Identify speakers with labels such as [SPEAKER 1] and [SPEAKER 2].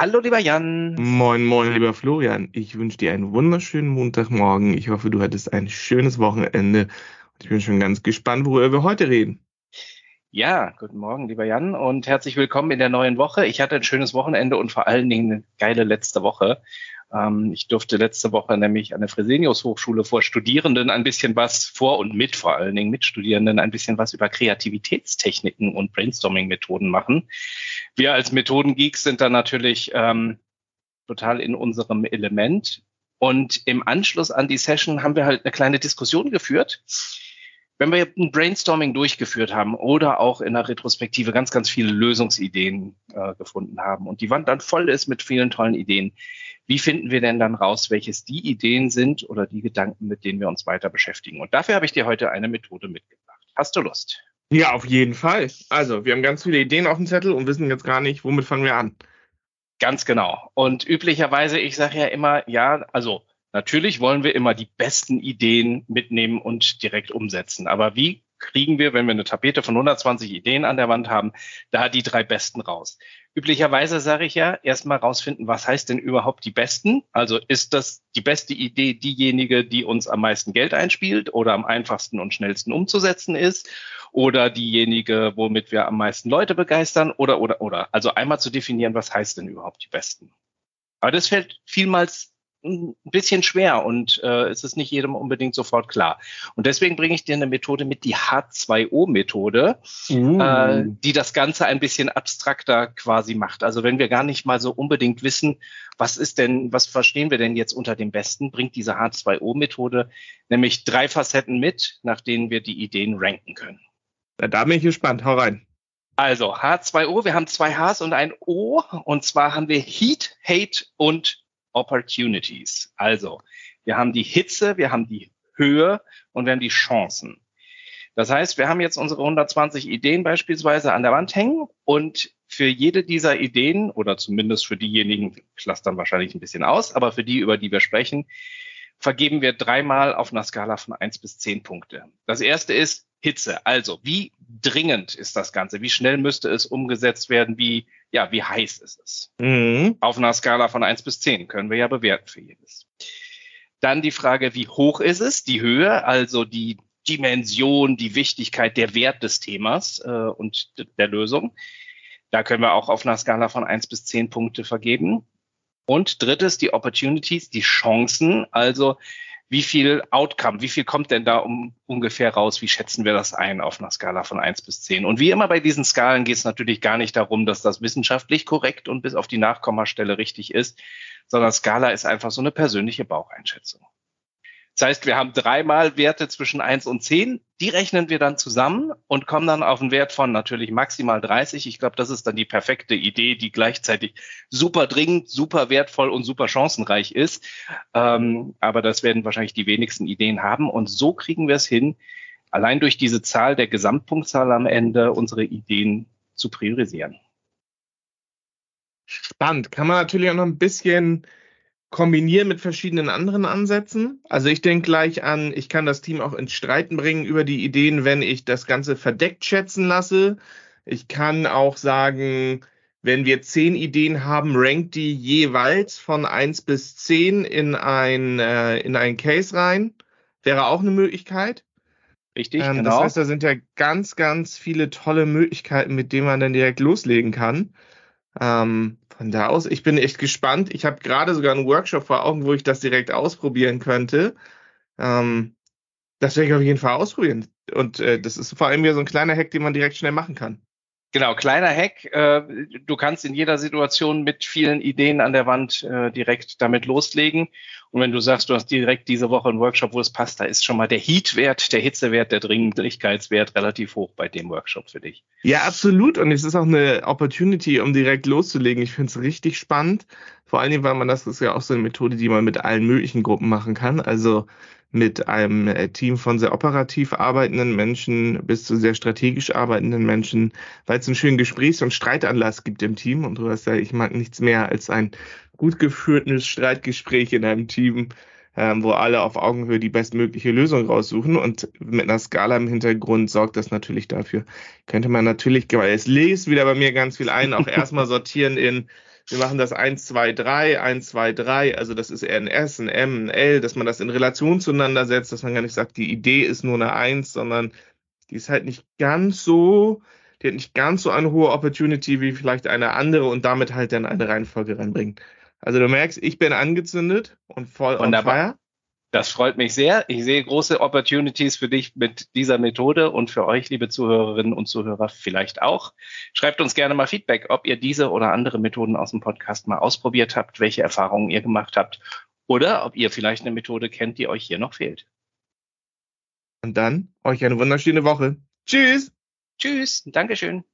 [SPEAKER 1] Hallo, lieber Jan.
[SPEAKER 2] Moin, moin, lieber Florian. Ich wünsche dir einen wunderschönen Montagmorgen. Ich hoffe, du hattest ein schönes Wochenende. Und ich bin schon ganz gespannt, worüber wir heute reden.
[SPEAKER 1] Ja, guten Morgen, lieber Jan, und herzlich willkommen in der neuen Woche. Ich hatte ein schönes Wochenende und vor allen Dingen eine geile letzte Woche. Ähm, ich durfte letzte Woche nämlich an der Fresenius Hochschule vor Studierenden ein bisschen was vor und mit vor allen Dingen mit Studierenden ein bisschen was über Kreativitätstechniken und Brainstorming-Methoden machen. Wir als Methodengeeks sind da natürlich ähm, total in unserem Element. Und im Anschluss an die Session haben wir halt eine kleine Diskussion geführt. Wenn wir ein Brainstorming durchgeführt haben oder auch in der Retrospektive ganz, ganz viele Lösungsideen äh, gefunden haben und die Wand dann voll ist mit vielen tollen Ideen, wie finden wir denn dann raus, welches die Ideen sind oder die Gedanken, mit denen wir uns weiter beschäftigen? Und dafür habe ich dir heute eine Methode mitgebracht. Hast du Lust?
[SPEAKER 2] Ja, auf jeden Fall. Also, wir haben ganz viele Ideen auf dem Zettel und wissen jetzt gar nicht, womit fangen wir an.
[SPEAKER 1] Ganz genau. Und üblicherweise, ich sage ja immer, ja, also natürlich wollen wir immer die besten Ideen mitnehmen und direkt umsetzen. Aber wie kriegen wir, wenn wir eine Tapete von 120 Ideen an der Wand haben, da die drei besten raus. Üblicherweise sage ich ja, erstmal rausfinden, was heißt denn überhaupt die besten? Also ist das die beste Idee diejenige, die uns am meisten Geld einspielt oder am einfachsten und schnellsten umzusetzen ist? Oder diejenige, womit wir am meisten Leute begeistern? Oder, oder, oder. Also einmal zu definieren, was heißt denn überhaupt die besten? Aber das fällt vielmals ein bisschen schwer und äh, es ist nicht jedem unbedingt sofort klar. Und deswegen bringe ich dir eine Methode mit, die H2O-Methode, uh. äh, die das Ganze ein bisschen abstrakter quasi macht. Also wenn wir gar nicht mal so unbedingt wissen, was ist denn, was verstehen wir denn jetzt unter dem Besten, bringt diese H2O-Methode nämlich drei Facetten mit, nach denen wir die Ideen ranken können.
[SPEAKER 2] Na, da bin ich gespannt. Hau rein.
[SPEAKER 1] Also H2O, wir haben zwei Hs und ein O und zwar haben wir Heat, Hate und Opportunities. Also, wir haben die Hitze, wir haben die Höhe und wir haben die Chancen. Das heißt, wir haben jetzt unsere 120 Ideen beispielsweise an der Wand hängen und für jede dieser Ideen oder zumindest für diejenigen, ich lasse dann wahrscheinlich ein bisschen aus, aber für die, über die wir sprechen, vergeben wir dreimal auf einer Skala von eins bis zehn Punkte. Das erste ist Hitze. Also, wie dringend ist das Ganze? Wie schnell müsste es umgesetzt werden? Wie, ja, wie heiß ist es? Mhm. Auf einer Skala von eins bis zehn können wir ja bewerten für jedes. Dann die Frage, wie hoch ist es? Die Höhe, also die Dimension, die Wichtigkeit, der Wert des Themas äh, und der Lösung. Da können wir auch auf einer Skala von eins bis zehn Punkte vergeben. Und drittes, die Opportunities, die Chancen, also wie viel Outcome, wie viel kommt denn da um, ungefähr raus? Wie schätzen wir das ein auf einer Skala von eins bis zehn? Und wie immer bei diesen Skalen geht es natürlich gar nicht darum, dass das wissenschaftlich korrekt und bis auf die Nachkommastelle richtig ist, sondern Skala ist einfach so eine persönliche Baucheinschätzung. Das heißt, wir haben dreimal Werte zwischen eins und zehn. Die rechnen wir dann zusammen und kommen dann auf einen Wert von natürlich maximal 30. Ich glaube, das ist dann die perfekte Idee, die gleichzeitig super dringend, super wertvoll und super chancenreich ist. Ähm, aber das werden wahrscheinlich die wenigsten Ideen haben. Und so kriegen wir es hin, allein durch diese Zahl der Gesamtpunktzahl am Ende unsere Ideen zu priorisieren.
[SPEAKER 2] Spannend. Kann man natürlich auch noch ein bisschen kombinieren mit verschiedenen anderen Ansätzen. Also ich denke gleich an, ich kann das Team auch ins Streiten bringen über die Ideen, wenn ich das Ganze verdeckt schätzen lasse. Ich kann auch sagen, wenn wir zehn Ideen haben, rankt die jeweils von eins bis zehn in ein, äh, in ein Case rein. Wäre auch eine Möglichkeit.
[SPEAKER 1] Richtig,
[SPEAKER 2] ähm, genau. Das heißt, da sind ja ganz, ganz viele tolle Möglichkeiten, mit denen man dann direkt loslegen kann. Ähm, von da aus, ich bin echt gespannt. Ich habe gerade sogar einen Workshop vor Augen, wo ich das direkt ausprobieren könnte. Ähm, das werde ich auf jeden Fall ausprobieren. Und äh, das ist vor allem wieder so ein kleiner Hack, den man direkt schnell machen kann.
[SPEAKER 1] Genau, kleiner Hack. Äh, du kannst in jeder Situation mit vielen Ideen an der Wand äh, direkt damit loslegen. Und wenn du sagst, du hast direkt diese Woche einen Workshop, wo es passt, da ist schon mal der Heatwert, der Hitzewert, der Dringlichkeitswert relativ hoch bei dem Workshop für dich.
[SPEAKER 2] Ja, absolut. Und es ist auch eine Opportunity, um direkt loszulegen. Ich finde es richtig spannend. Vor allen Dingen, weil man das ist ja auch so eine Methode, die man mit allen möglichen Gruppen machen kann. Also mit einem äh, Team von sehr operativ arbeitenden Menschen bis zu sehr strategisch arbeitenden Menschen, weil es einen schönen Gesprächs- und Streitanlass gibt im Team. Und du hast ja, ich mag nichts mehr als ein gut geführtes Streitgespräch in einem Team, ähm, wo alle auf Augenhöhe die bestmögliche Lösung raussuchen. Und mit einer Skala im Hintergrund sorgt das natürlich dafür. Könnte man natürlich, es lest wieder bei mir ganz viel ein, auch erstmal sortieren in wir machen das 1, 2, 3, 1, 2, 3, also das ist eher ein S, ein M, ein L, dass man das in Relation zueinander setzt, dass man gar nicht sagt, die Idee ist nur eine 1, sondern die ist halt nicht ganz so, die hat nicht ganz so eine hohe Opportunity wie vielleicht eine andere und damit halt dann eine Reihenfolge reinbringen. Also du merkst, ich bin angezündet und voll
[SPEAKER 1] Wunderbar. on fire. Das freut mich sehr. Ich sehe große Opportunities für dich mit dieser Methode und für euch, liebe Zuhörerinnen und Zuhörer, vielleicht auch. Schreibt uns gerne mal Feedback, ob ihr diese oder andere Methoden aus dem Podcast mal ausprobiert habt, welche Erfahrungen ihr gemacht habt oder ob ihr vielleicht eine Methode kennt, die euch hier noch fehlt.
[SPEAKER 2] Und dann euch eine wunderschöne Woche. Tschüss.
[SPEAKER 1] Tschüss. Dankeschön.